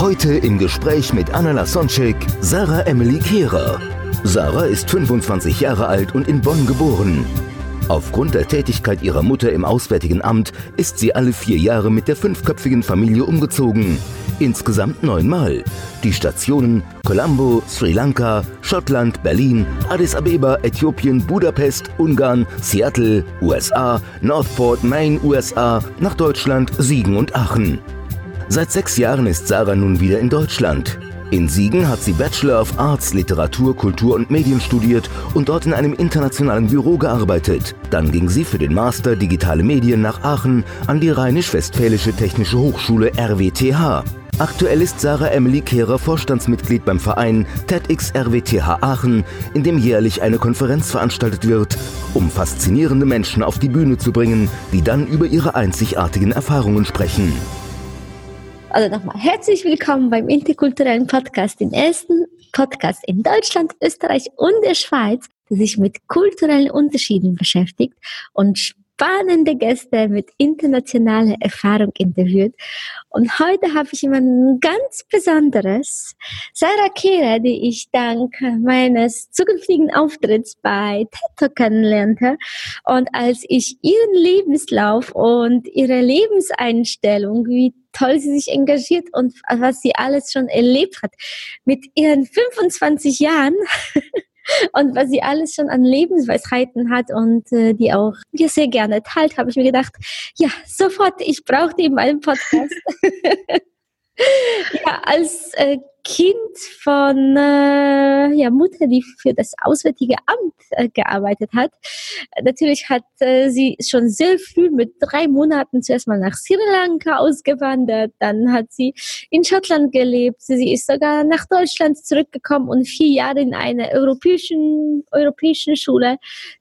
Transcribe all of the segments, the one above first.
Heute im Gespräch mit Anna Lasonczek, Sarah Emily Kehrer. Sarah ist 25 Jahre alt und in Bonn geboren. Aufgrund der Tätigkeit ihrer Mutter im Auswärtigen Amt ist sie alle vier Jahre mit der fünfköpfigen Familie umgezogen. Insgesamt neunmal. Die Stationen Colombo, Sri Lanka, Schottland, Berlin, Addis Abeba, Äthiopien, Budapest, Ungarn, Seattle, USA, Northport, Maine, USA, nach Deutschland, Siegen und Aachen. Seit sechs Jahren ist Sarah nun wieder in Deutschland. In Siegen hat sie Bachelor of Arts, Literatur, Kultur und Medien studiert und dort in einem internationalen Büro gearbeitet. Dann ging sie für den Master Digitale Medien nach Aachen an die Rheinisch-Westfälische Technische Hochschule RWTH. Aktuell ist Sarah Emily Kehrer Vorstandsmitglied beim Verein TEDx RWTH Aachen, in dem jährlich eine Konferenz veranstaltet wird, um faszinierende Menschen auf die Bühne zu bringen, die dann über ihre einzigartigen Erfahrungen sprechen. Also nochmal herzlich willkommen beim interkulturellen Podcast, den ersten Podcast in Deutschland, Österreich und der Schweiz, der sich mit kulturellen Unterschieden beschäftigt und spannende Gäste mit internationaler Erfahrung interviewt. Und heute habe ich jemanden ganz Besonderes, Sarah Kehrer, die ich dank meines zukünftigen Auftritts bei TED kennenlernte. Und als ich ihren Lebenslauf und ihre Lebenseinstellung, wie toll sie sich engagiert und was sie alles schon erlebt hat, mit ihren 25 Jahren, und was sie alles schon an Lebensweisheiten hat und äh, die auch mir sehr gerne teilt, habe ich mir gedacht, ja, sofort, ich brauche die in meinem Podcast. ja, als äh, Kind von äh, ja, Mutter, die für das Auswärtige Amt äh, gearbeitet hat. Natürlich hat äh, sie schon sehr früh mit drei Monaten zuerst mal nach Sri Lanka ausgewandert, dann hat sie in Schottland gelebt, sie ist sogar nach Deutschland zurückgekommen und vier Jahre in einer europäischen, europäischen Schule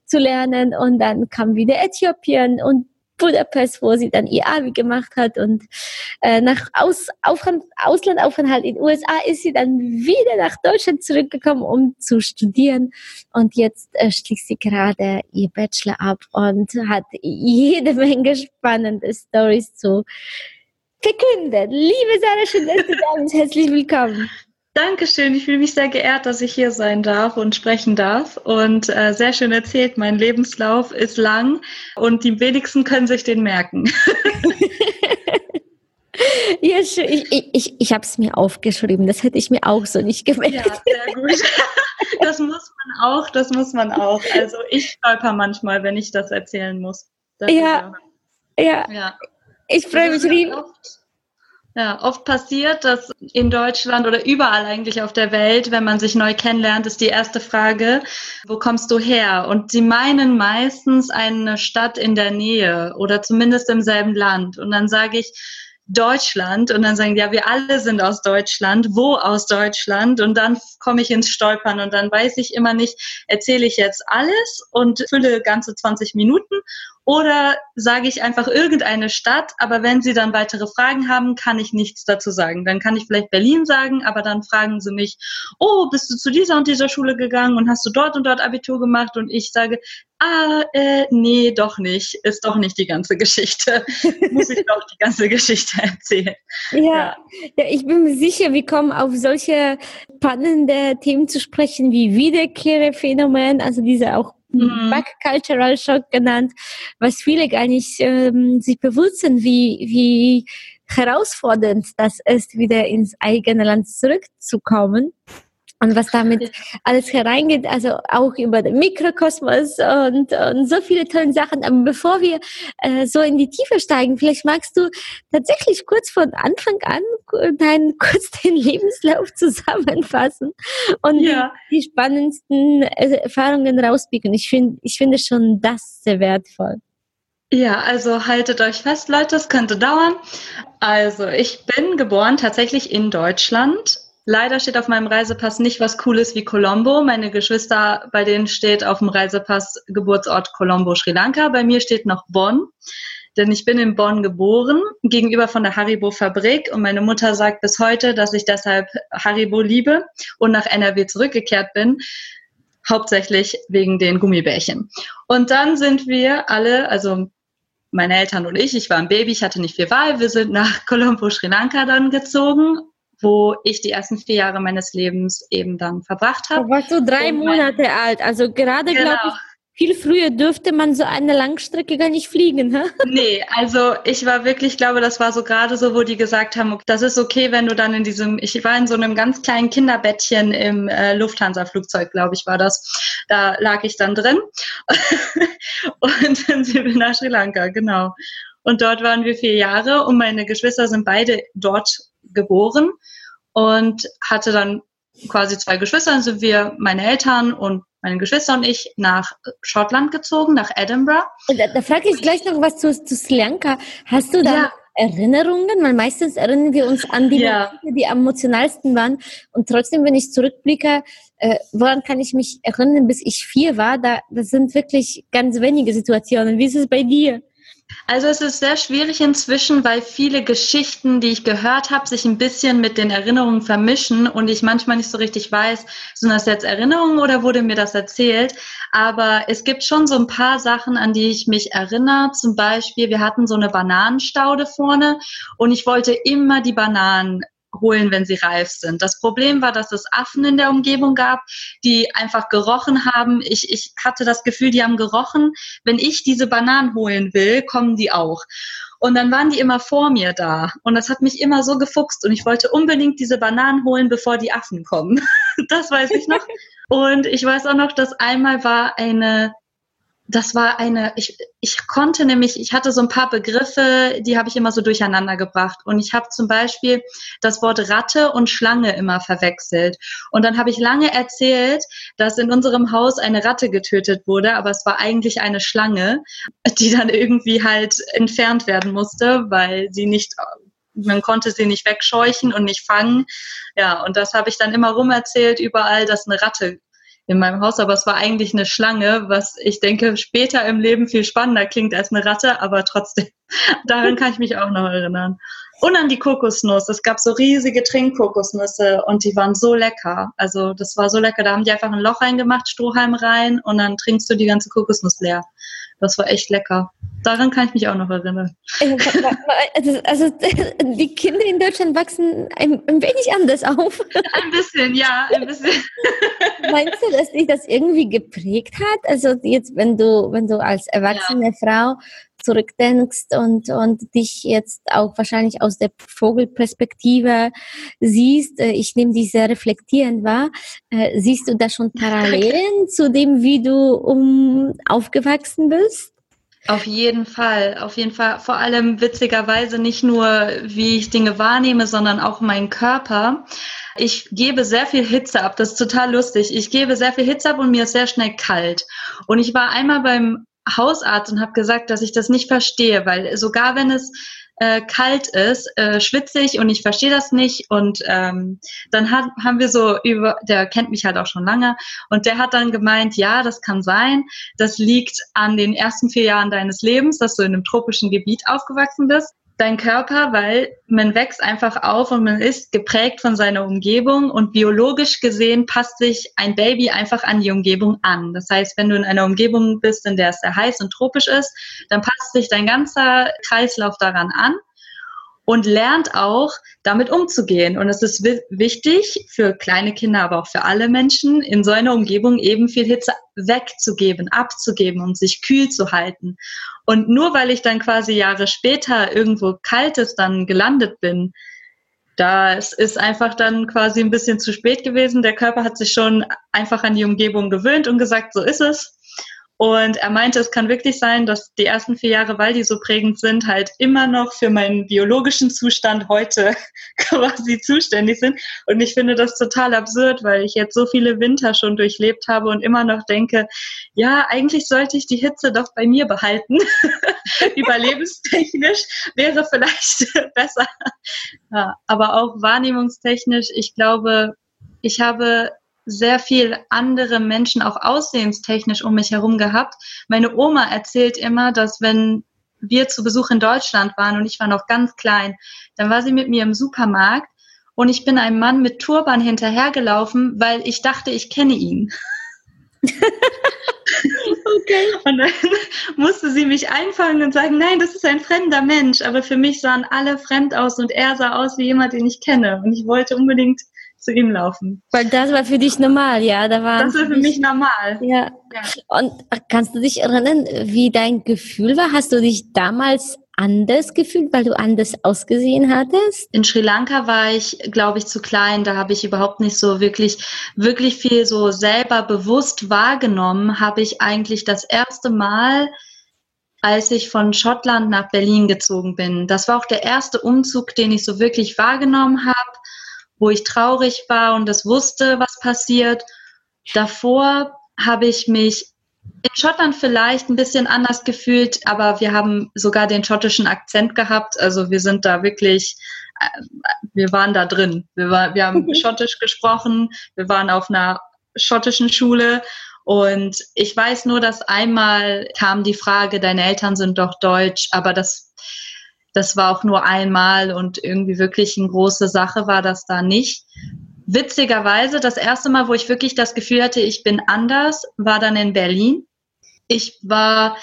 zu lernen. Und dann kam wieder Äthiopien. Und Budapest, wo sie dann ihr Abi gemacht hat und äh, nach Aus, Aufhand, Auslandaufenthalt in den USA ist sie dann wieder nach Deutschland zurückgekommen, um zu studieren und jetzt äh, schließt sie gerade ihr Bachelor ab und hat jede Menge spannende Stories zu verkünden. Liebe Sarah, schön, dass du da bist. Herzlich willkommen. Dankeschön. Ich fühle mich sehr geehrt, dass ich hier sein darf und sprechen darf. Und äh, sehr schön erzählt. Mein Lebenslauf ist lang und die wenigsten können sich den merken. ja, schön. Ich, ich, ich habe es mir aufgeschrieben. Das hätte ich mir auch so nicht gemerkt. Ja, sehr gut. Das muss man auch. Das muss man auch. Also ich stolper manchmal, wenn ich das erzählen muss. Das ja, ja. ja. Ich freue mich riesig. Ja, oft passiert, dass in Deutschland oder überall eigentlich auf der Welt, wenn man sich neu kennenlernt, ist die erste Frage, wo kommst du her? Und sie meinen meistens eine Stadt in der Nähe oder zumindest im selben Land. Und dann sage ich, Deutschland und dann sagen, ja, wir alle sind aus Deutschland, wo aus Deutschland und dann komme ich ins Stolpern und dann weiß ich immer nicht, erzähle ich jetzt alles und fülle ganze 20 Minuten oder sage ich einfach irgendeine Stadt, aber wenn Sie dann weitere Fragen haben, kann ich nichts dazu sagen. Dann kann ich vielleicht Berlin sagen, aber dann fragen Sie mich, oh, bist du zu dieser und dieser Schule gegangen und hast du dort und dort Abitur gemacht? Und ich sage, ah, äh, nee, doch nicht, ist doch nicht die ganze Geschichte. Muss ich doch die ganze Geschichte erzählen. Ja, ja, ja, ich bin mir sicher, wir kommen auf solche spannende Themen zu sprechen wie Wiederkehrphänomen, also diese auch mhm. Back-Cultural Shock genannt, was viele gar nicht ähm, sich bewusst sind, wie, wie herausfordernd das ist, wieder ins eigene Land zurückzukommen und was damit alles hereingeht, also auch über den Mikrokosmos und, und so viele tolle Sachen. Aber bevor wir äh, so in die Tiefe steigen, vielleicht magst du tatsächlich kurz von Anfang an deinen kurz den Lebenslauf zusammenfassen und ja. die, spannendsten äh, Erfahrungen rauspicken. Ich finde, ich finde schon das sehr wertvoll. Ja, also haltet euch fest, Leute, es könnte dauern. Also ich bin geboren tatsächlich in Deutschland. Leider steht auf meinem Reisepass nicht was Cooles wie Colombo. Meine Geschwister, bei denen steht auf dem Reisepass Geburtsort Colombo, Sri Lanka. Bei mir steht noch Bonn, denn ich bin in Bonn geboren, gegenüber von der Haribo-Fabrik. Und meine Mutter sagt bis heute, dass ich deshalb Haribo liebe und nach NRW zurückgekehrt bin hauptsächlich wegen den Gummibärchen. Und dann sind wir alle, also meine Eltern und ich, ich war ein Baby, ich hatte nicht viel Wahl, wir sind nach Colombo, Sri Lanka dann gezogen, wo ich die ersten vier Jahre meines Lebens eben dann verbracht habe. Du warst so drei Monate alt, also gerade genau. glaube ich, viel früher dürfte man so eine Langstrecke gar nicht fliegen, hä? Nee, also ich war wirklich, ich glaube, das war so gerade so, wo die gesagt haben, das ist okay, wenn du dann in diesem, ich war in so einem ganz kleinen Kinderbettchen im äh, Lufthansa-Flugzeug, glaube ich, war das. Da lag ich dann drin. und dann sind wir nach Sri Lanka, genau. Und dort waren wir vier Jahre und meine Geschwister sind beide dort geboren und hatte dann quasi zwei Geschwister, dann sind wir meine Eltern und meine Geschwister und ich nach Schottland gezogen, nach Edinburgh. Da, da frage ich gleich noch was zu, zu Sri Lanka. Hast du da ja. Erinnerungen? Weil meistens erinnern wir uns an die ja. Momente, die am emotionalsten waren. Und trotzdem, wenn ich zurückblicke, äh, woran kann ich mich erinnern, bis ich vier war? Da, das sind wirklich ganz wenige Situationen. Wie ist es bei dir? Also es ist sehr schwierig inzwischen, weil viele Geschichten, die ich gehört habe, sich ein bisschen mit den Erinnerungen vermischen und ich manchmal nicht so richtig weiß, sind das jetzt Erinnerungen oder wurde mir das erzählt? Aber es gibt schon so ein paar Sachen, an die ich mich erinnere. Zum Beispiel, wir hatten so eine Bananenstaude vorne und ich wollte immer die Bananen holen, wenn sie reif sind. Das Problem war, dass es Affen in der Umgebung gab, die einfach gerochen haben. Ich, ich hatte das Gefühl, die haben gerochen. Wenn ich diese Bananen holen will, kommen die auch. Und dann waren die immer vor mir da. Und das hat mich immer so gefuchst. Und ich wollte unbedingt diese Bananen holen, bevor die Affen kommen. das weiß ich noch. Und ich weiß auch noch, dass einmal war eine das war eine, ich, ich konnte nämlich, ich hatte so ein paar Begriffe, die habe ich immer so durcheinander gebracht. Und ich habe zum Beispiel das Wort Ratte und Schlange immer verwechselt. Und dann habe ich lange erzählt, dass in unserem Haus eine Ratte getötet wurde, aber es war eigentlich eine Schlange, die dann irgendwie halt entfernt werden musste, weil sie nicht man konnte sie nicht wegscheuchen und nicht fangen. Ja, und das habe ich dann immer rumerzählt überall, dass eine Ratte in meinem Haus, aber es war eigentlich eine Schlange, was ich denke später im Leben viel spannender klingt als eine Ratte, aber trotzdem, daran kann ich mich auch noch erinnern. Und an die Kokosnuss. Es gab so riesige Trinkkokosnüsse und die waren so lecker. Also das war so lecker. Da haben die einfach ein Loch reingemacht, Strohhalm rein und dann trinkst du die ganze Kokosnuss leer. Das war echt lecker. Daran kann ich mich auch noch erinnern. Also, also die Kinder in Deutschland wachsen ein, ein, wenig anders auf. Ein bisschen, ja, ein bisschen. Meinst du, dass dich das irgendwie geprägt hat? Also jetzt, wenn du, wenn du als erwachsene ja. Frau zurückdenkst und, und dich jetzt auch wahrscheinlich aus der Vogelperspektive siehst, äh, ich nehme dich sehr reflektierend wahr, äh, siehst du da schon Parallelen zu dem, wie du um, aufgewachsen bist? Auf jeden Fall, auf jeden Fall. Vor allem witzigerweise nicht nur, wie ich Dinge wahrnehme, sondern auch mein Körper. Ich gebe sehr viel Hitze ab. Das ist total lustig. Ich gebe sehr viel Hitze ab und mir ist sehr schnell kalt. Und ich war einmal beim Hausarzt und habe gesagt, dass ich das nicht verstehe, weil sogar wenn es äh, kalt ist, äh, schwitze ich und ich verstehe das nicht. Und ähm, dann hat, haben wir so über, der kennt mich halt auch schon lange, und der hat dann gemeint, ja, das kann sein. Das liegt an den ersten vier Jahren deines Lebens, dass du in einem tropischen Gebiet aufgewachsen bist dein Körper, weil man wächst einfach auf und man ist geprägt von seiner Umgebung und biologisch gesehen passt sich ein Baby einfach an die Umgebung an. Das heißt, wenn du in einer Umgebung bist, in der es sehr heiß und tropisch ist, dann passt sich dein ganzer Kreislauf daran an und lernt auch, damit umzugehen. Und es ist wichtig für kleine Kinder, aber auch für alle Menschen, in so einer Umgebung eben viel Hitze wegzugeben, abzugeben und sich kühl zu halten. Und nur weil ich dann quasi Jahre später irgendwo kaltes dann gelandet bin, das ist einfach dann quasi ein bisschen zu spät gewesen. Der Körper hat sich schon einfach an die Umgebung gewöhnt und gesagt, so ist es. Und er meinte, es kann wirklich sein, dass die ersten vier Jahre, weil die so prägend sind, halt immer noch für meinen biologischen Zustand heute quasi zuständig sind. Und ich finde das total absurd, weil ich jetzt so viele Winter schon durchlebt habe und immer noch denke, ja, eigentlich sollte ich die Hitze doch bei mir behalten. Überlebenstechnisch wäre vielleicht besser. Ja, aber auch wahrnehmungstechnisch, ich glaube, ich habe sehr viel andere Menschen auch aussehenstechnisch um mich herum gehabt. Meine Oma erzählt immer, dass wenn wir zu Besuch in Deutschland waren und ich war noch ganz klein, dann war sie mit mir im Supermarkt und ich bin einem Mann mit Turban hinterhergelaufen, weil ich dachte, ich kenne ihn. okay. Und dann musste sie mich einfangen und sagen, nein, das ist ein fremder Mensch. Aber für mich sahen alle fremd aus und er sah aus wie jemand, den ich kenne. Und ich wollte unbedingt zu ihm laufen. Weil das war für dich normal, ja? Da war das war für mich normal. Ja. ja. Und kannst du dich erinnern, wie dein Gefühl war? Hast du dich damals anders gefühlt, weil du anders ausgesehen hattest? In Sri Lanka war ich, glaube ich, zu klein. Da habe ich überhaupt nicht so wirklich, wirklich viel so selber bewusst wahrgenommen. Habe ich eigentlich das erste Mal als ich von Schottland nach Berlin gezogen bin. Das war auch der erste Umzug, den ich so wirklich wahrgenommen habe wo ich traurig war und das wusste, was passiert. Davor habe ich mich in Schottland vielleicht ein bisschen anders gefühlt, aber wir haben sogar den schottischen Akzent gehabt. Also wir sind da wirklich, äh, wir waren da drin. Wir, war, wir haben Schottisch gesprochen, wir waren auf einer schottischen Schule und ich weiß nur, dass einmal kam die Frage, deine Eltern sind doch deutsch, aber das das war auch nur einmal und irgendwie wirklich eine große Sache war das da nicht. Witzigerweise, das erste Mal, wo ich wirklich das Gefühl hatte, ich bin anders, war dann in Berlin. Ich war,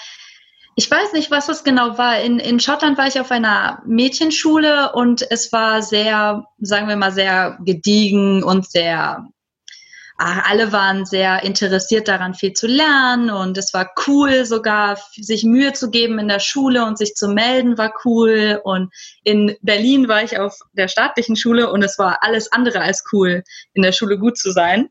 ich weiß nicht, was das genau war. In, in Schottland war ich auf einer Mädchenschule und es war sehr, sagen wir mal, sehr gediegen und sehr alle waren sehr interessiert daran, viel zu lernen und es war cool, sogar sich Mühe zu geben in der Schule und sich zu melden war cool. Und in Berlin war ich auf der staatlichen Schule und es war alles andere als cool, in der Schule gut zu sein.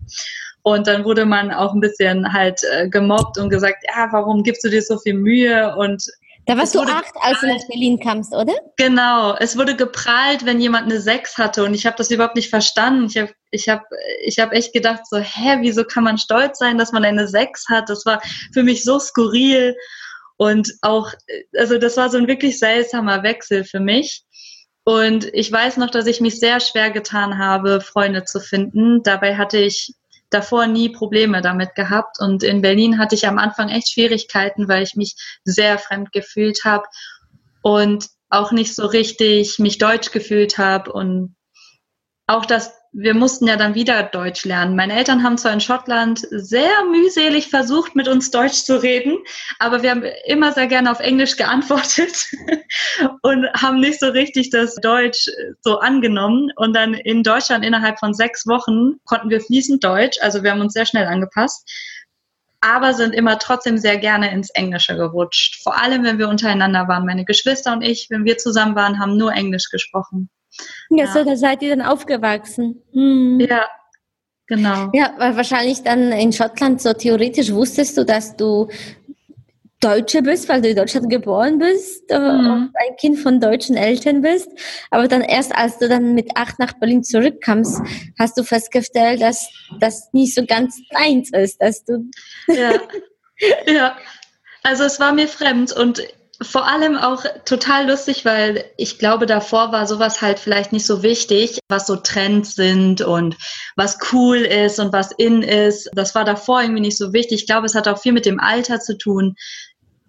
Und dann wurde man auch ein bisschen halt äh, gemobbt und gesagt, ja, warum gibst du dir so viel Mühe? Und da warst du acht, als du nach Berlin kamst, oder? Genau. Es wurde geprahlt, wenn jemand eine Sechs hatte und ich habe das überhaupt nicht verstanden. Ich habe ich hab, ich hab echt gedacht so, hä, wieso kann man stolz sein, dass man eine Sechs hat? Das war für mich so skurril und auch, also das war so ein wirklich seltsamer Wechsel für mich. Und ich weiß noch, dass ich mich sehr schwer getan habe, Freunde zu finden. Dabei hatte ich davor nie Probleme damit gehabt. Und in Berlin hatte ich am Anfang echt Schwierigkeiten, weil ich mich sehr fremd gefühlt habe und auch nicht so richtig mich deutsch gefühlt habe und auch das wir mussten ja dann wieder Deutsch lernen. Meine Eltern haben zwar in Schottland sehr mühselig versucht, mit uns Deutsch zu reden, aber wir haben immer sehr gerne auf Englisch geantwortet und haben nicht so richtig das Deutsch so angenommen. Und dann in Deutschland innerhalb von sechs Wochen konnten wir fließend Deutsch, also wir haben uns sehr schnell angepasst aber sind immer trotzdem sehr gerne ins Englische gerutscht. Vor allem, wenn wir untereinander waren. Meine Geschwister und ich, wenn wir zusammen waren, haben nur Englisch gesprochen. Ja, so, da seid ihr dann aufgewachsen. Hm. Ja, genau. Ja, weil wahrscheinlich dann in Schottland so theoretisch wusstest du, dass du Deutsche bist, weil du in Deutschland geboren bist äh, mhm. und ein Kind von deutschen Eltern bist. Aber dann erst, als du dann mit acht nach Berlin zurückkamst, hast du festgestellt, dass das nicht so ganz deins ist, dass du. Ja. ja. Also es war mir fremd und vor allem auch total lustig, weil ich glaube, davor war sowas halt vielleicht nicht so wichtig, was so Trends sind und was cool ist und was in ist. Das war davor irgendwie nicht so wichtig. Ich glaube, es hat auch viel mit dem Alter zu tun,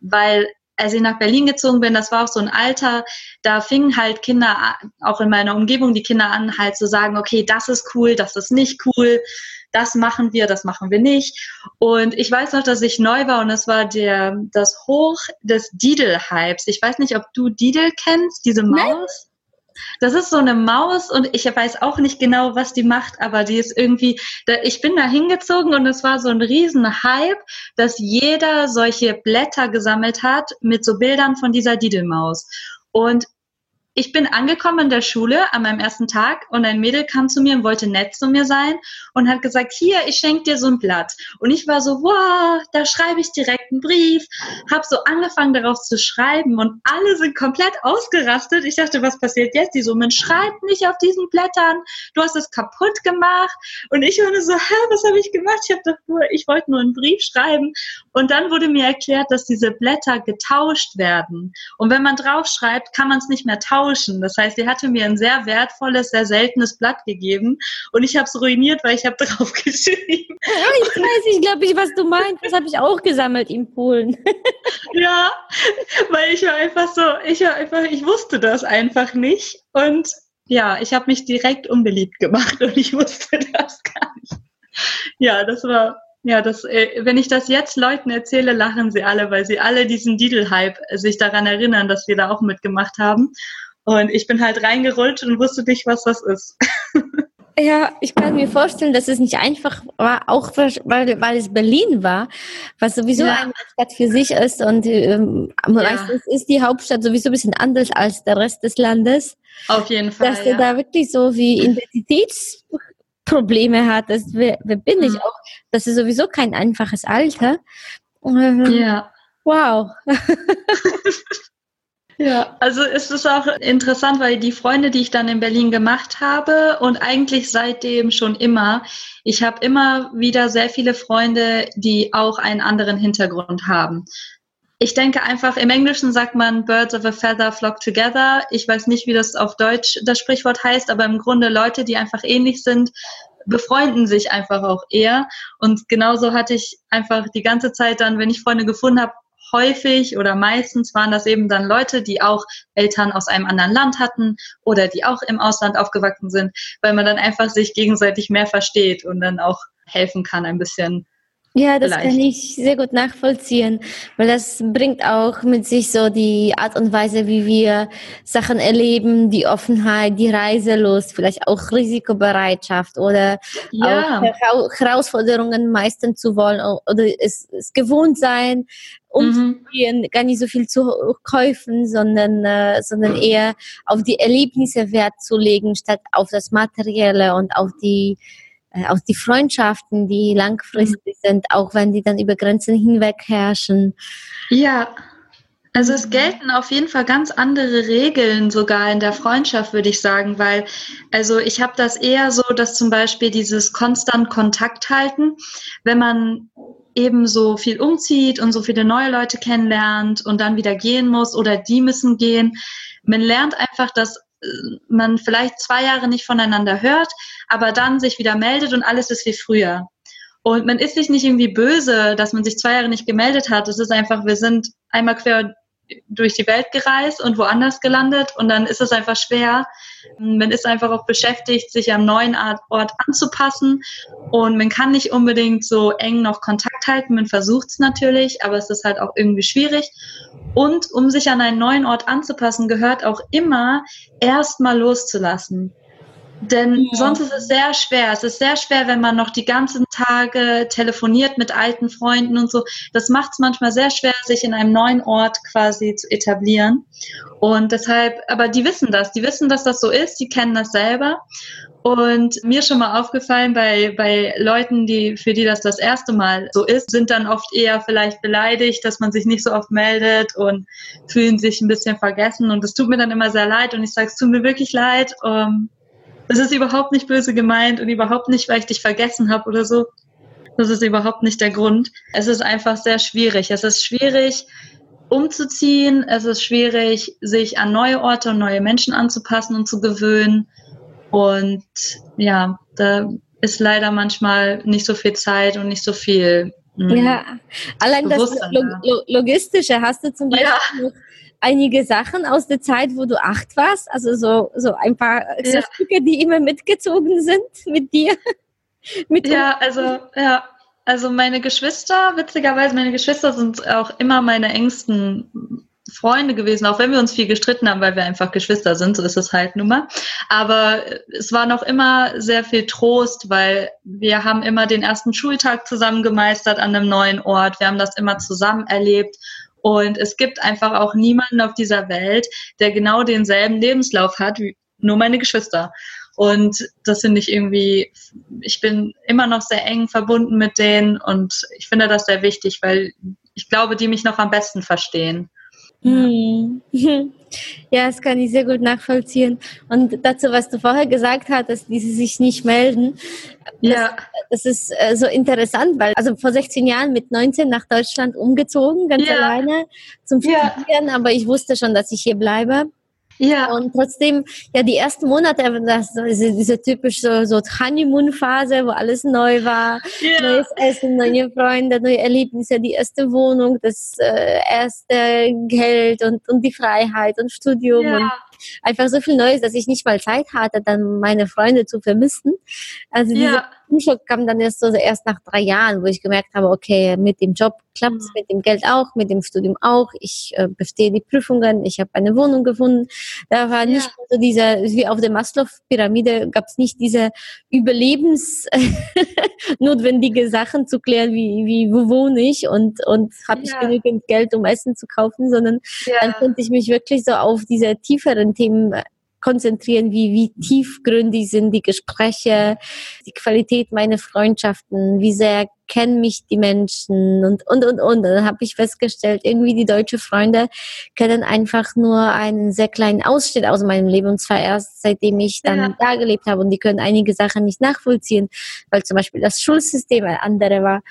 weil als ich nach Berlin gezogen bin, das war auch so ein Alter, da fingen halt Kinder, auch in meiner Umgebung, die Kinder an, halt zu sagen, okay, das ist cool, das ist nicht cool das machen wir, das machen wir nicht. Und ich weiß noch, dass ich neu war und es war der, das Hoch des Didel-Hypes. Ich weiß nicht, ob du Didel kennst, diese Maus. Nein. Das ist so eine Maus und ich weiß auch nicht genau, was die macht, aber die ist irgendwie, ich bin da hingezogen und es war so ein riesen Hype, dass jeder solche Blätter gesammelt hat mit so Bildern von dieser Didelmaus. Und ich bin angekommen in der Schule an meinem ersten Tag und ein Mädel kam zu mir und wollte nett zu mir sein und hat gesagt, hier, ich schenke dir so ein Blatt. Und ich war so, wow, da schreibe ich direkt einen Brief, habe so angefangen darauf zu schreiben und alle sind komplett ausgerastet. Ich dachte, was passiert jetzt? Die so, man schreibt nicht auf diesen Blättern, du hast es kaputt gemacht. Und ich war nur so, hä, was habe ich gemacht? Ich habe doch nur, ich wollte nur einen Brief schreiben. Und dann wurde mir erklärt, dass diese Blätter getauscht werden. Und wenn man drauf schreibt, kann man es nicht mehr tauschen tauschen. Das heißt, sie hatte mir ein sehr wertvolles, sehr seltenes Blatt gegeben und ich habe es ruiniert, weil ich habe drauf geschrieben. Ja, ich weiß nicht, glaube ich, was du meinst. Das habe ich auch gesammelt in Polen. ja, weil ich war einfach so, ich war einfach, ich wusste das einfach nicht und ja, ich habe mich direkt unbeliebt gemacht und ich wusste das gar nicht. Ja, das war ja, das, äh, wenn ich das jetzt Leuten erzähle, lachen sie alle, weil sie alle diesen Didel-Hype sich daran erinnern, dass wir da auch mitgemacht haben. Und ich bin halt reingerollt und wusste nicht, was das ist. Ja, ich kann mir vorstellen, dass es nicht einfach war, auch weil, weil es Berlin war, was sowieso ja. eine Stadt für sich ist und ähm, meistens ja. ist die Hauptstadt sowieso ein bisschen anders als der Rest des Landes. Auf jeden Fall. Dass ja. du da wirklich so wie Identitätsprobleme hattest. Wer, wer bin mhm. ich auch? Das ist sowieso kein einfaches Alter. Ähm, ja. Wow. Ja, also es ist auch interessant, weil die Freunde, die ich dann in Berlin gemacht habe und eigentlich seitdem schon immer, ich habe immer wieder sehr viele Freunde, die auch einen anderen Hintergrund haben. Ich denke einfach, im Englischen sagt man Birds of a Feather flock together. Ich weiß nicht, wie das auf Deutsch das Sprichwort heißt, aber im Grunde Leute, die einfach ähnlich sind, befreunden sich einfach auch eher. Und genauso hatte ich einfach die ganze Zeit dann, wenn ich Freunde gefunden habe, häufig oder meistens waren das eben dann Leute, die auch Eltern aus einem anderen Land hatten oder die auch im Ausland aufgewachsen sind, weil man dann einfach sich gegenseitig mehr versteht und dann auch helfen kann, ein bisschen ja, das Vielleicht. kann ich sehr gut nachvollziehen, weil das bringt auch mit sich so die Art und Weise, wie wir Sachen erleben, die Offenheit, die Reiselust, vielleicht auch Risikobereitschaft oder ja. auch Herausforderungen meistern zu wollen oder es, es gewohnt sein, umzugehen, mhm. gar nicht so viel zu kaufen, sondern, äh, sondern eher auf die Erlebnisse Wert zu legen, statt auf das Materielle und auf die auch die Freundschaften, die langfristig sind, auch wenn die dann über Grenzen hinweg herrschen. Ja, also es gelten auf jeden Fall ganz andere Regeln sogar in der Freundschaft, würde ich sagen, weil also ich habe das eher so, dass zum Beispiel dieses konstant Kontakt halten, wenn man eben so viel umzieht und so viele neue Leute kennenlernt und dann wieder gehen muss oder die müssen gehen. Man lernt einfach, dass man vielleicht zwei Jahre nicht voneinander hört, aber dann sich wieder meldet und alles ist wie früher. Und man ist sich nicht irgendwie böse, dass man sich zwei Jahre nicht gemeldet hat. Es ist einfach, wir sind einmal quer durch die Welt gereist und woanders gelandet und dann ist es einfach schwer. Man ist einfach auch beschäftigt, sich am neuen Ort anzupassen und man kann nicht unbedingt so eng noch Kontakt halten. Man versucht es natürlich, aber es ist halt auch irgendwie schwierig. Und um sich an einen neuen Ort anzupassen, gehört auch immer erstmal loszulassen. Denn ja. sonst ist es sehr schwer. Es ist sehr schwer, wenn man noch die ganzen Tage telefoniert mit alten Freunden und so. Das macht es manchmal sehr schwer, sich in einem neuen Ort quasi zu etablieren. Und deshalb, aber die wissen das. Die wissen, dass das so ist. Die kennen das selber. Und mir schon mal aufgefallen, bei, bei Leuten, die, für die das das erste Mal so ist, sind dann oft eher vielleicht beleidigt, dass man sich nicht so oft meldet und fühlen sich ein bisschen vergessen. Und es tut mir dann immer sehr leid. Und ich sage, es tut mir wirklich leid. Um, das ist überhaupt nicht böse gemeint und überhaupt nicht, weil ich dich vergessen habe oder so. Das ist überhaupt nicht der Grund. Es ist einfach sehr schwierig. Es ist schwierig, umzuziehen. Es ist schwierig, sich an neue Orte und neue Menschen anzupassen und zu gewöhnen. Und ja, da ist leider manchmal nicht so viel Zeit und nicht so viel. Mh, hm, ja, allein das Log Logistische hast du zum Beispiel ja. Einige Sachen aus der Zeit, wo du acht warst, also so, so ein paar ja. Stücke, die immer mitgezogen sind mit dir. mit ja, also ja, also meine Geschwister, witzigerweise, meine Geschwister sind auch immer meine engsten Freunde gewesen, auch wenn wir uns viel gestritten haben, weil wir einfach Geschwister sind, so ist es halt nun mal. Aber es war noch immer sehr viel Trost, weil wir haben immer den ersten Schultag zusammen gemeistert an einem neuen Ort. Wir haben das immer zusammen erlebt. Und es gibt einfach auch niemanden auf dieser Welt, der genau denselben Lebenslauf hat wie nur meine Geschwister. Und das finde ich irgendwie, ich bin immer noch sehr eng verbunden mit denen und ich finde das sehr wichtig, weil ich glaube, die mich noch am besten verstehen. Hm. Ja, das kann ich sehr gut nachvollziehen. Und dazu, was du vorher gesagt hattest, die sie sich nicht melden, das, ja. das ist äh, so interessant, weil also vor 16 Jahren mit 19 nach Deutschland umgezogen, ganz ja. alleine zum Studieren, ja. aber ich wusste schon, dass ich hier bleibe. Ja. Und trotzdem, ja, die ersten Monate, das, diese, diese typisch so, so Honeymoon-Phase, wo alles neu war, ja. neues Essen, neue Freunde, neue Erlebnisse, die erste Wohnung, das äh, erste Geld und, und die Freiheit und Studium ja. und einfach so viel Neues, dass ich nicht mal Zeit hatte, dann meine Freunde zu vermissen. Also ja. Umschlag kam dann erst so erst nach drei Jahren, wo ich gemerkt habe, okay, mit dem Job klappt es, mhm. mit dem Geld auch, mit dem Studium auch. Ich äh, bestehe die Prüfungen, ich habe eine Wohnung gefunden. Da war ja. nicht so dieser, wie auf der Maslow-Pyramide gab es nicht diese überlebensnotwendige Sachen zu klären, wie, wie wo wohne ich und, und habe ja. ich genügend Geld, um Essen zu kaufen, sondern ja. dann konnte ich mich wirklich so auf diese tieferen Themen konzentrieren, wie, wie tiefgründig sind die Gespräche, die Qualität meiner Freundschaften, wie sehr kennen mich die Menschen und, und, und, und. Dann habe ich festgestellt, irgendwie die deutsche Freunde kennen einfach nur einen sehr kleinen Ausschnitt aus meinem Leben und zwar erst seitdem ich dann ja. da gelebt habe und die können einige Sachen nicht nachvollziehen, weil zum Beispiel das Schulsystem ein andere war.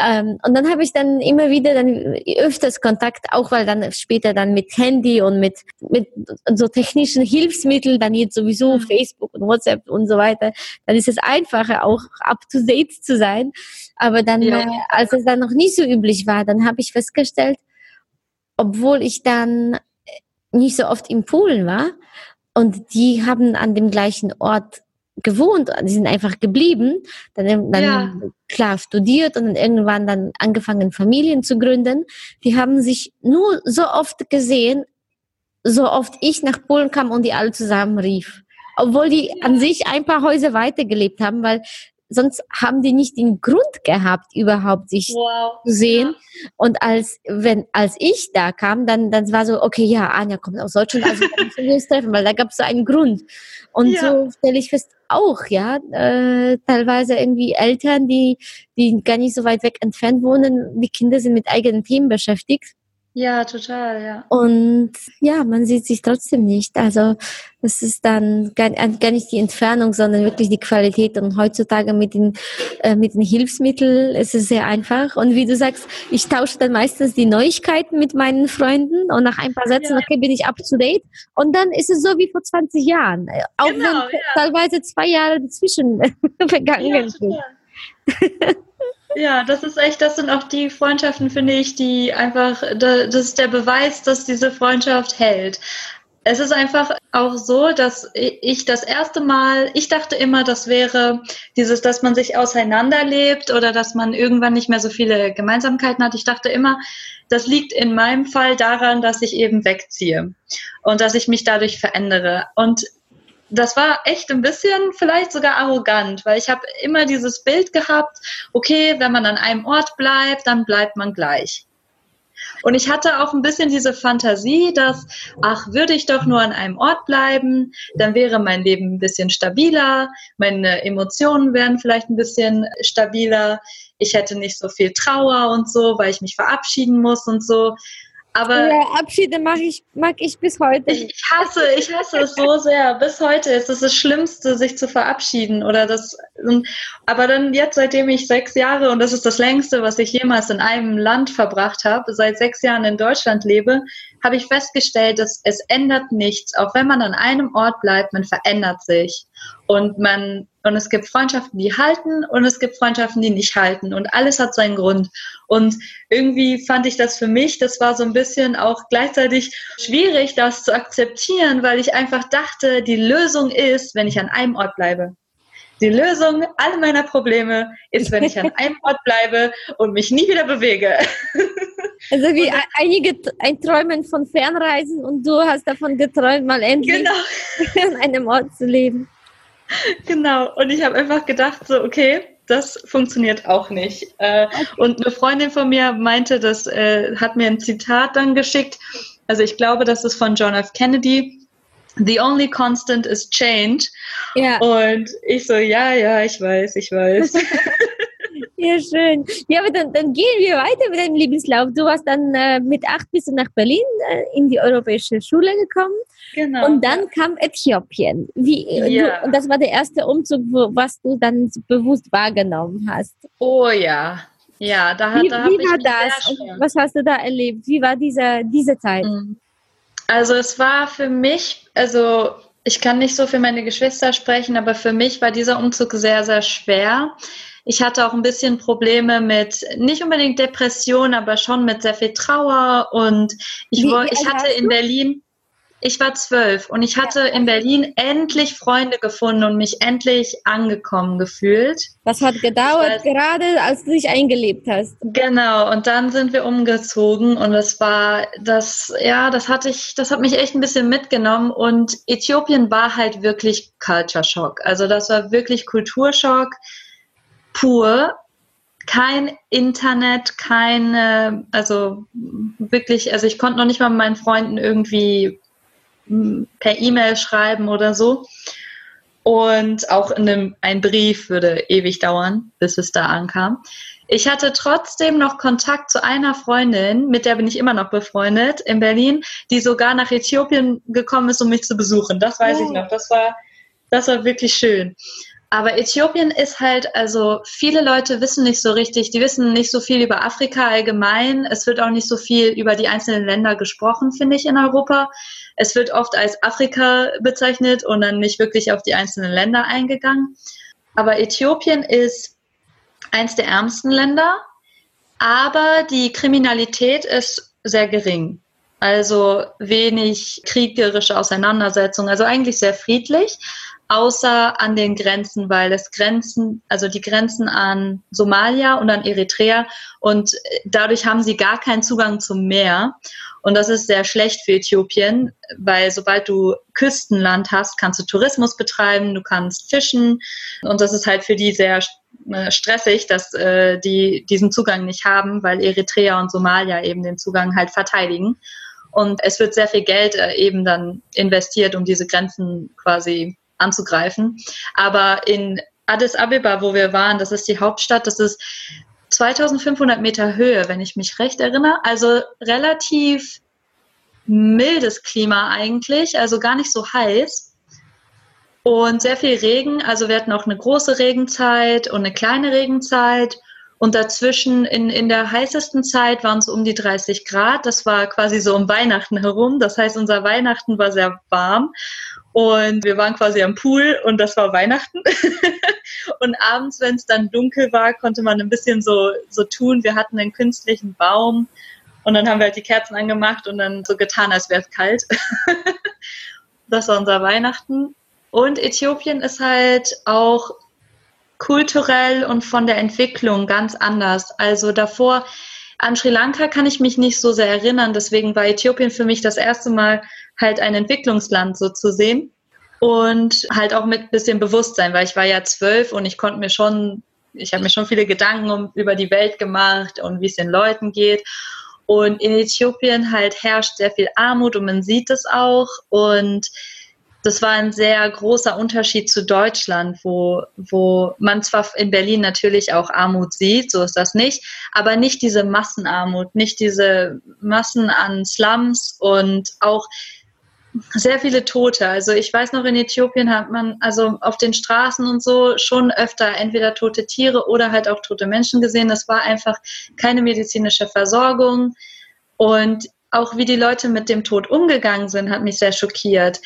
Ähm, und dann habe ich dann immer wieder dann öfters Kontakt, auch weil dann später dann mit Handy und mit, mit so technischen Hilfsmitteln, dann jetzt sowieso mhm. Facebook und WhatsApp und so weiter, dann ist es einfacher auch up to date zu sein. Aber dann, ja. äh, als es dann noch nicht so üblich war, dann habe ich festgestellt, obwohl ich dann nicht so oft in Polen war und die haben an dem gleichen Ort gewohnt, die sind einfach geblieben, dann, dann ja. klar studiert und dann irgendwann dann angefangen Familien zu gründen. Die haben sich nur so oft gesehen, so oft ich nach Polen kam und die alle zusammen rief. Obwohl die an sich ein paar Häuser weitergelebt haben, weil sonst haben die nicht den Grund gehabt, überhaupt sich wow. zu sehen. Ja. Und als wenn als ich da kam, dann dann war so, okay, ja, Anja kommt aus Deutschland, also müssen wir uns treffen, weil da gab es so einen Grund. Und ja. so stelle ich fest, auch, ja, äh, teilweise irgendwie Eltern, die die gar nicht so weit weg entfernt wohnen, die Kinder sind mit eigenen Themen beschäftigt ja, total, ja. Und ja, man sieht sich trotzdem nicht. Also es ist dann gar, gar nicht die Entfernung, sondern wirklich die Qualität. Und heutzutage mit den, äh, mit den Hilfsmitteln ist es sehr einfach. Und wie du sagst, ich tausche dann meistens die Neuigkeiten mit meinen Freunden und nach ein paar Sätzen, ja. okay, bin ich up to date. Und dann ist es so wie vor 20 Jahren. Auch genau, wenn ja. teilweise zwei Jahre dazwischen vergangen sind. Ja, das ist echt, das sind auch die Freundschaften, finde ich, die einfach, das ist der Beweis, dass diese Freundschaft hält. Es ist einfach auch so, dass ich das erste Mal, ich dachte immer, das wäre dieses, dass man sich auseinanderlebt oder dass man irgendwann nicht mehr so viele Gemeinsamkeiten hat. Ich dachte immer, das liegt in meinem Fall daran, dass ich eben wegziehe und dass ich mich dadurch verändere. Und das war echt ein bisschen vielleicht sogar arrogant, weil ich habe immer dieses Bild gehabt, okay, wenn man an einem Ort bleibt, dann bleibt man gleich. Und ich hatte auch ein bisschen diese Fantasie, dass, ach, würde ich doch nur an einem Ort bleiben, dann wäre mein Leben ein bisschen stabiler, meine Emotionen wären vielleicht ein bisschen stabiler, ich hätte nicht so viel Trauer und so, weil ich mich verabschieden muss und so. Aber ja, Abschiede mag ich, mag ich bis heute. Ich, ich, hasse, ich hasse es so sehr. Bis heute ist es das Schlimmste, sich zu verabschieden oder das. Aber dann jetzt, seitdem ich sechs Jahre und das ist das längste, was ich jemals in einem Land verbracht habe, seit sechs Jahren in Deutschland lebe, habe ich festgestellt, dass es ändert nichts. Auch wenn man an einem Ort bleibt, man verändert sich. Und man, und es gibt Freundschaften, die halten und es gibt Freundschaften, die nicht halten. Und alles hat seinen Grund. Und irgendwie fand ich das für mich, das war so ein bisschen auch gleichzeitig schwierig, das zu akzeptieren, weil ich einfach dachte, die Lösung ist, wenn ich an einem Ort bleibe. Die Lösung all meiner Probleme ist, wenn ich an einem Ort bleibe und mich nie wieder bewege. Also wie und, einige ein Träumen von Fernreisen und du hast davon geträumt, mal endlich genau. an einem Ort zu leben. Genau. Und ich habe einfach gedacht, so, okay, das funktioniert auch nicht. Äh, okay. Und eine Freundin von mir meinte, das äh, hat mir ein Zitat dann geschickt. Also ich glaube, das ist von John F. Kennedy. The only constant is change. Ja. Und ich so, ja, ja, ich weiß, ich weiß. Ja, schön. Ja, aber dann, dann, gehen wir weiter mit deinem Lebenslauf. Du warst dann äh, mit acht bist du nach Berlin äh, in die europäische Schule gekommen. Genau. Und dann kam Äthiopien. Wie, äh, ja. Du, und das war der erste Umzug, wo, was du dann bewusst wahrgenommen hast. Oh ja. Ja, da, hat, wie, da wie war das? Was hast du da erlebt? Wie war diese, diese Zeit? Mhm. Also es war für mich, also ich kann nicht so für meine Geschwister sprechen, aber für mich war dieser Umzug sehr, sehr schwer. Ich hatte auch ein bisschen Probleme mit, nicht unbedingt Depression, aber schon mit sehr viel Trauer. Und ich, wie, wie ich hatte in Berlin, ich war zwölf und ich hatte in Berlin endlich Freunde gefunden und mich endlich angekommen gefühlt. Das hat gedauert, weiß, gerade als du dich eingelebt hast. Genau, und dann sind wir umgezogen und es war das, ja, das hatte ich, das hat mich echt ein bisschen mitgenommen und Äthiopien war halt wirklich Culture Shock. Also das war wirklich Kulturschock pur. Kein Internet, keine, also wirklich, also ich konnte noch nicht mal mit meinen Freunden irgendwie hm, per E-Mail schreiben oder so. Und auch in einem, ein Brief würde ewig dauern, bis es da ankam. Ich hatte trotzdem noch Kontakt zu einer Freundin, mit der bin ich immer noch befreundet, in Berlin, die sogar nach Äthiopien gekommen ist, um mich zu besuchen. Das weiß oh. ich noch. Das war, das war wirklich schön. Aber Äthiopien ist halt, also viele Leute wissen nicht so richtig, die wissen nicht so viel über Afrika allgemein. Es wird auch nicht so viel über die einzelnen Länder gesprochen, finde ich, in Europa. Es wird oft als Afrika bezeichnet und dann nicht wirklich auf die einzelnen Länder eingegangen. Aber Äthiopien ist eins der ärmsten Länder, aber die Kriminalität ist sehr gering. Also wenig kriegerische Auseinandersetzungen, also eigentlich sehr friedlich außer an den Grenzen, weil es Grenzen, also die Grenzen an Somalia und an Eritrea und dadurch haben sie gar keinen Zugang zum Meer. Und das ist sehr schlecht für Äthiopien, weil sobald du Küstenland hast, kannst du Tourismus betreiben, du kannst fischen und das ist halt für die sehr äh, stressig, dass äh, die diesen Zugang nicht haben, weil Eritrea und Somalia eben den Zugang halt verteidigen. Und es wird sehr viel Geld äh, eben dann investiert, um diese Grenzen quasi anzugreifen. Aber in Addis Abeba, wo wir waren, das ist die Hauptstadt, das ist 2500 Meter Höhe, wenn ich mich recht erinnere. Also relativ mildes Klima eigentlich, also gar nicht so heiß. Und sehr viel Regen. Also wir hatten auch eine große Regenzeit und eine kleine Regenzeit. Und dazwischen in, in der heißesten Zeit waren es um die 30 Grad. Das war quasi so um Weihnachten herum. Das heißt, unser Weihnachten war sehr warm. Und wir waren quasi am Pool und das war Weihnachten. und abends, wenn es dann dunkel war, konnte man ein bisschen so, so tun. Wir hatten einen künstlichen Baum und dann haben wir halt die Kerzen angemacht und dann so getan, als wäre es kalt. das war unser Weihnachten. Und Äthiopien ist halt auch kulturell und von der Entwicklung ganz anders. Also davor an Sri Lanka kann ich mich nicht so sehr erinnern, deswegen war Äthiopien für mich das erste Mal halt ein Entwicklungsland so zu sehen und halt auch mit bisschen Bewusstsein, weil ich war ja zwölf und ich konnte mir schon, ich habe mir schon viele Gedanken um, über die Welt gemacht und wie es den Leuten geht. Und in Äthiopien halt herrscht sehr viel Armut und man sieht es auch und das war ein sehr großer Unterschied zu Deutschland, wo, wo man zwar in Berlin natürlich auch Armut sieht, so ist das nicht, aber nicht diese Massenarmut, nicht diese Massen an Slums und auch sehr viele Tote. Also ich weiß noch, in Äthiopien hat man also auf den Straßen und so schon öfter entweder tote Tiere oder halt auch tote Menschen gesehen. Das war einfach keine medizinische Versorgung. Und auch wie die Leute mit dem Tod umgegangen sind, hat mich sehr schockiert,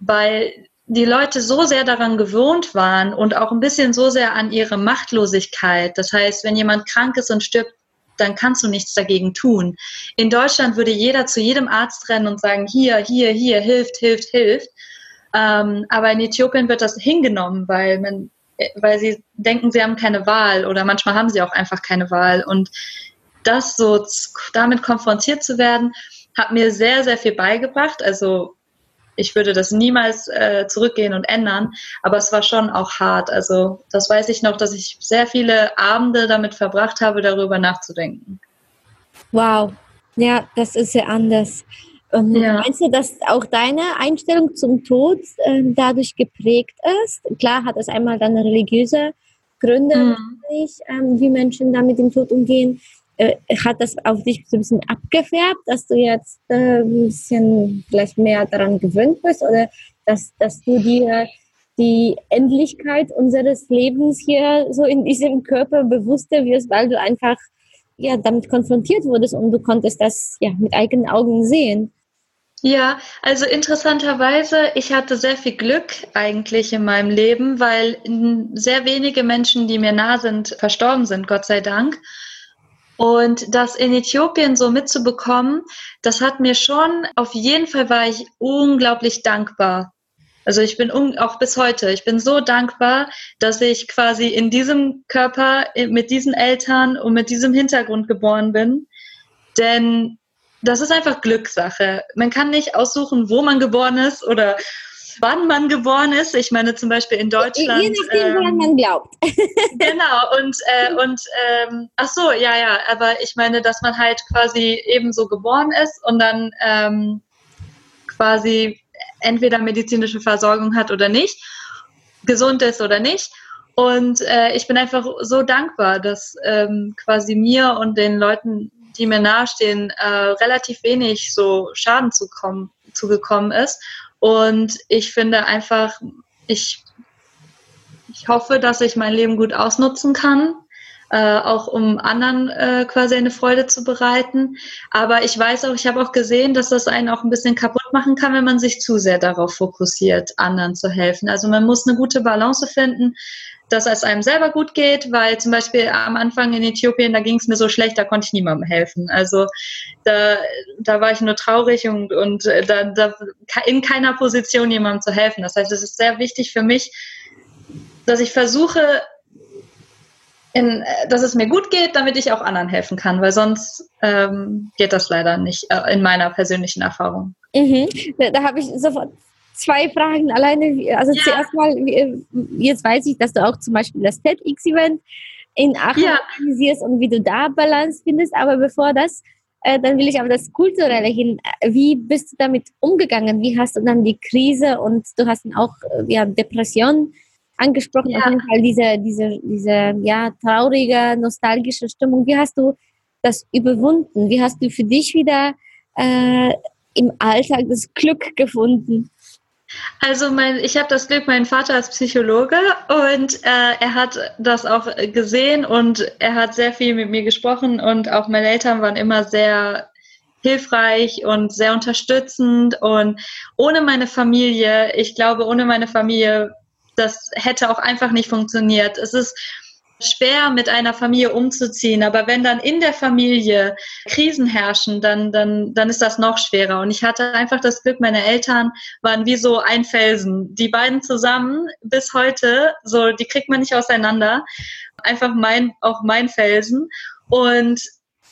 weil die Leute so sehr daran gewohnt waren und auch ein bisschen so sehr an ihre Machtlosigkeit. Das heißt, wenn jemand krank ist und stirbt, dann kannst du nichts dagegen tun. In Deutschland würde jeder zu jedem Arzt rennen und sagen, hier, hier, hier, hilft, hilft, hilft. Ähm, aber in Äthiopien wird das hingenommen, weil man, weil sie denken, sie haben keine Wahl oder manchmal haben sie auch einfach keine Wahl. Und das so damit konfrontiert zu werden, hat mir sehr, sehr viel beigebracht. Also ich würde das niemals äh, zurückgehen und ändern, aber es war schon auch hart. Also das weiß ich noch, dass ich sehr viele Abende damit verbracht habe, darüber nachzudenken. Wow, ja, das ist ja anders. Und ja. Meinst du, dass auch deine Einstellung zum Tod äh, dadurch geprägt ist? Klar hat es einmal dann religiöse Gründe, mhm. ähm, wie Menschen da mit dem Tod umgehen. Äh, hat das auf dich so ein bisschen abgefärbt, dass du jetzt äh, ein bisschen vielleicht mehr daran gewöhnt bist oder dass, dass du dir die Endlichkeit unseres Lebens hier so in diesem Körper bewusster wirst, weil du einfach ja damit konfrontiert wurdest und du konntest das ja mit eigenen Augen sehen. Ja, also interessanterweise, ich hatte sehr viel Glück eigentlich in meinem Leben, weil sehr wenige Menschen, die mir nah sind, verstorben sind, Gott sei Dank. Und das in Äthiopien so mitzubekommen, das hat mir schon, auf jeden Fall war ich unglaublich dankbar. Also ich bin auch bis heute, ich bin so dankbar, dass ich quasi in diesem Körper mit diesen Eltern und mit diesem Hintergrund geboren bin. Denn das ist einfach Glückssache. Man kann nicht aussuchen, wo man geboren ist oder wann man geboren ist. Ich meine zum Beispiel in Deutschland. Je nachdem, ähm, woran man glaubt. genau, und, äh, und ähm, ach so, ja, ja, aber ich meine, dass man halt quasi ebenso geboren ist und dann ähm, quasi entweder medizinische Versorgung hat oder nicht, gesund ist oder nicht. Und äh, ich bin einfach so dankbar, dass ähm, quasi mir und den Leuten, die mir nahestehen, äh, relativ wenig so Schaden zukommen, zugekommen ist. Und ich finde einfach, ich, ich hoffe, dass ich mein Leben gut ausnutzen kann, äh, auch um anderen äh, quasi eine Freude zu bereiten. Aber ich weiß auch, ich habe auch gesehen, dass das einen auch ein bisschen kaputt machen kann, wenn man sich zu sehr darauf fokussiert, anderen zu helfen. Also man muss eine gute Balance finden dass es einem selber gut geht, weil zum Beispiel am Anfang in Äthiopien, da ging es mir so schlecht, da konnte ich niemandem helfen. Also da, da war ich nur traurig und, und äh, da, da in keiner Position jemandem zu helfen. Das heißt, es ist sehr wichtig für mich, dass ich versuche, in, äh, dass es mir gut geht, damit ich auch anderen helfen kann, weil sonst ähm, geht das leider nicht äh, in meiner persönlichen Erfahrung. Mhm. Da, da habe ich sofort zwei Fragen alleine. Also ja. zuerst mal, jetzt weiß ich, dass du auch zum Beispiel das TEDx-Event in Aachen ja. organisierst und wie du da Balance findest. Aber bevor das, äh, dann will ich aber das Kulturelle hin. Wie bist du damit umgegangen? Wie hast du dann die Krise und du hast dann auch äh, ja, Depression angesprochen, ja. auf jeden Fall diese, diese, diese ja, traurige, nostalgische Stimmung. Wie hast du das überwunden? Wie hast du für dich wieder äh, im Alltag das Glück gefunden? Also mein, ich habe das Glück, mein Vater ist Psychologe und äh, er hat das auch gesehen und er hat sehr viel mit mir gesprochen und auch meine Eltern waren immer sehr hilfreich und sehr unterstützend und ohne meine Familie, ich glaube, ohne meine Familie, das hätte auch einfach nicht funktioniert. Es ist schwer, mit einer Familie umzuziehen. Aber wenn dann in der Familie Krisen herrschen, dann, dann, dann ist das noch schwerer. Und ich hatte einfach das Glück, meine Eltern waren wie so ein Felsen. Die beiden zusammen bis heute, so, die kriegt man nicht auseinander. Einfach mein, auch mein Felsen. Und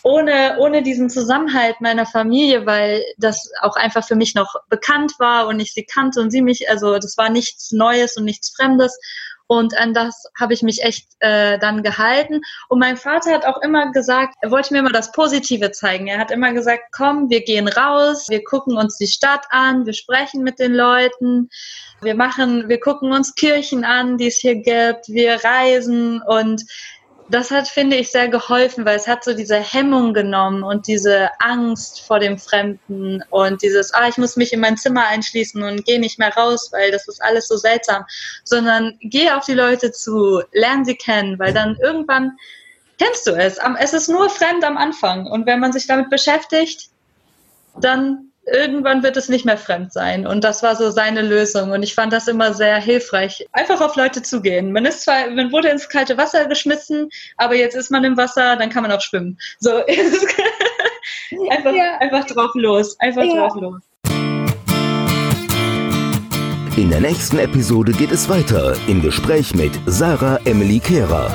ohne, ohne diesen Zusammenhalt meiner Familie, weil das auch einfach für mich noch bekannt war und ich sie kannte und sie mich, also das war nichts Neues und nichts Fremdes. Und an das habe ich mich echt äh, dann gehalten. Und mein Vater hat auch immer gesagt, er wollte mir immer das Positive zeigen. Er hat immer gesagt, komm, wir gehen raus, wir gucken uns die Stadt an, wir sprechen mit den Leuten, wir machen, wir gucken uns Kirchen an, die es hier gibt, wir reisen und das hat, finde ich, sehr geholfen, weil es hat so diese Hemmung genommen und diese Angst vor dem Fremden und dieses, ah, ich muss mich in mein Zimmer einschließen und gehe nicht mehr raus, weil das ist alles so seltsam, sondern geh auf die Leute zu, lern sie kennen, weil dann irgendwann kennst du es. Es ist nur fremd am Anfang und wenn man sich damit beschäftigt, dann irgendwann wird es nicht mehr fremd sein. Und das war so seine Lösung. Und ich fand das immer sehr hilfreich. Einfach auf Leute zugehen. Man ist zwar, man wurde ins kalte Wasser geschmissen, aber jetzt ist man im Wasser, dann kann man auch schwimmen. So, einfach, ja. einfach drauf los. Einfach ja. drauf los. In der nächsten Episode geht es weiter im Gespräch mit Sarah Emily Kehrer.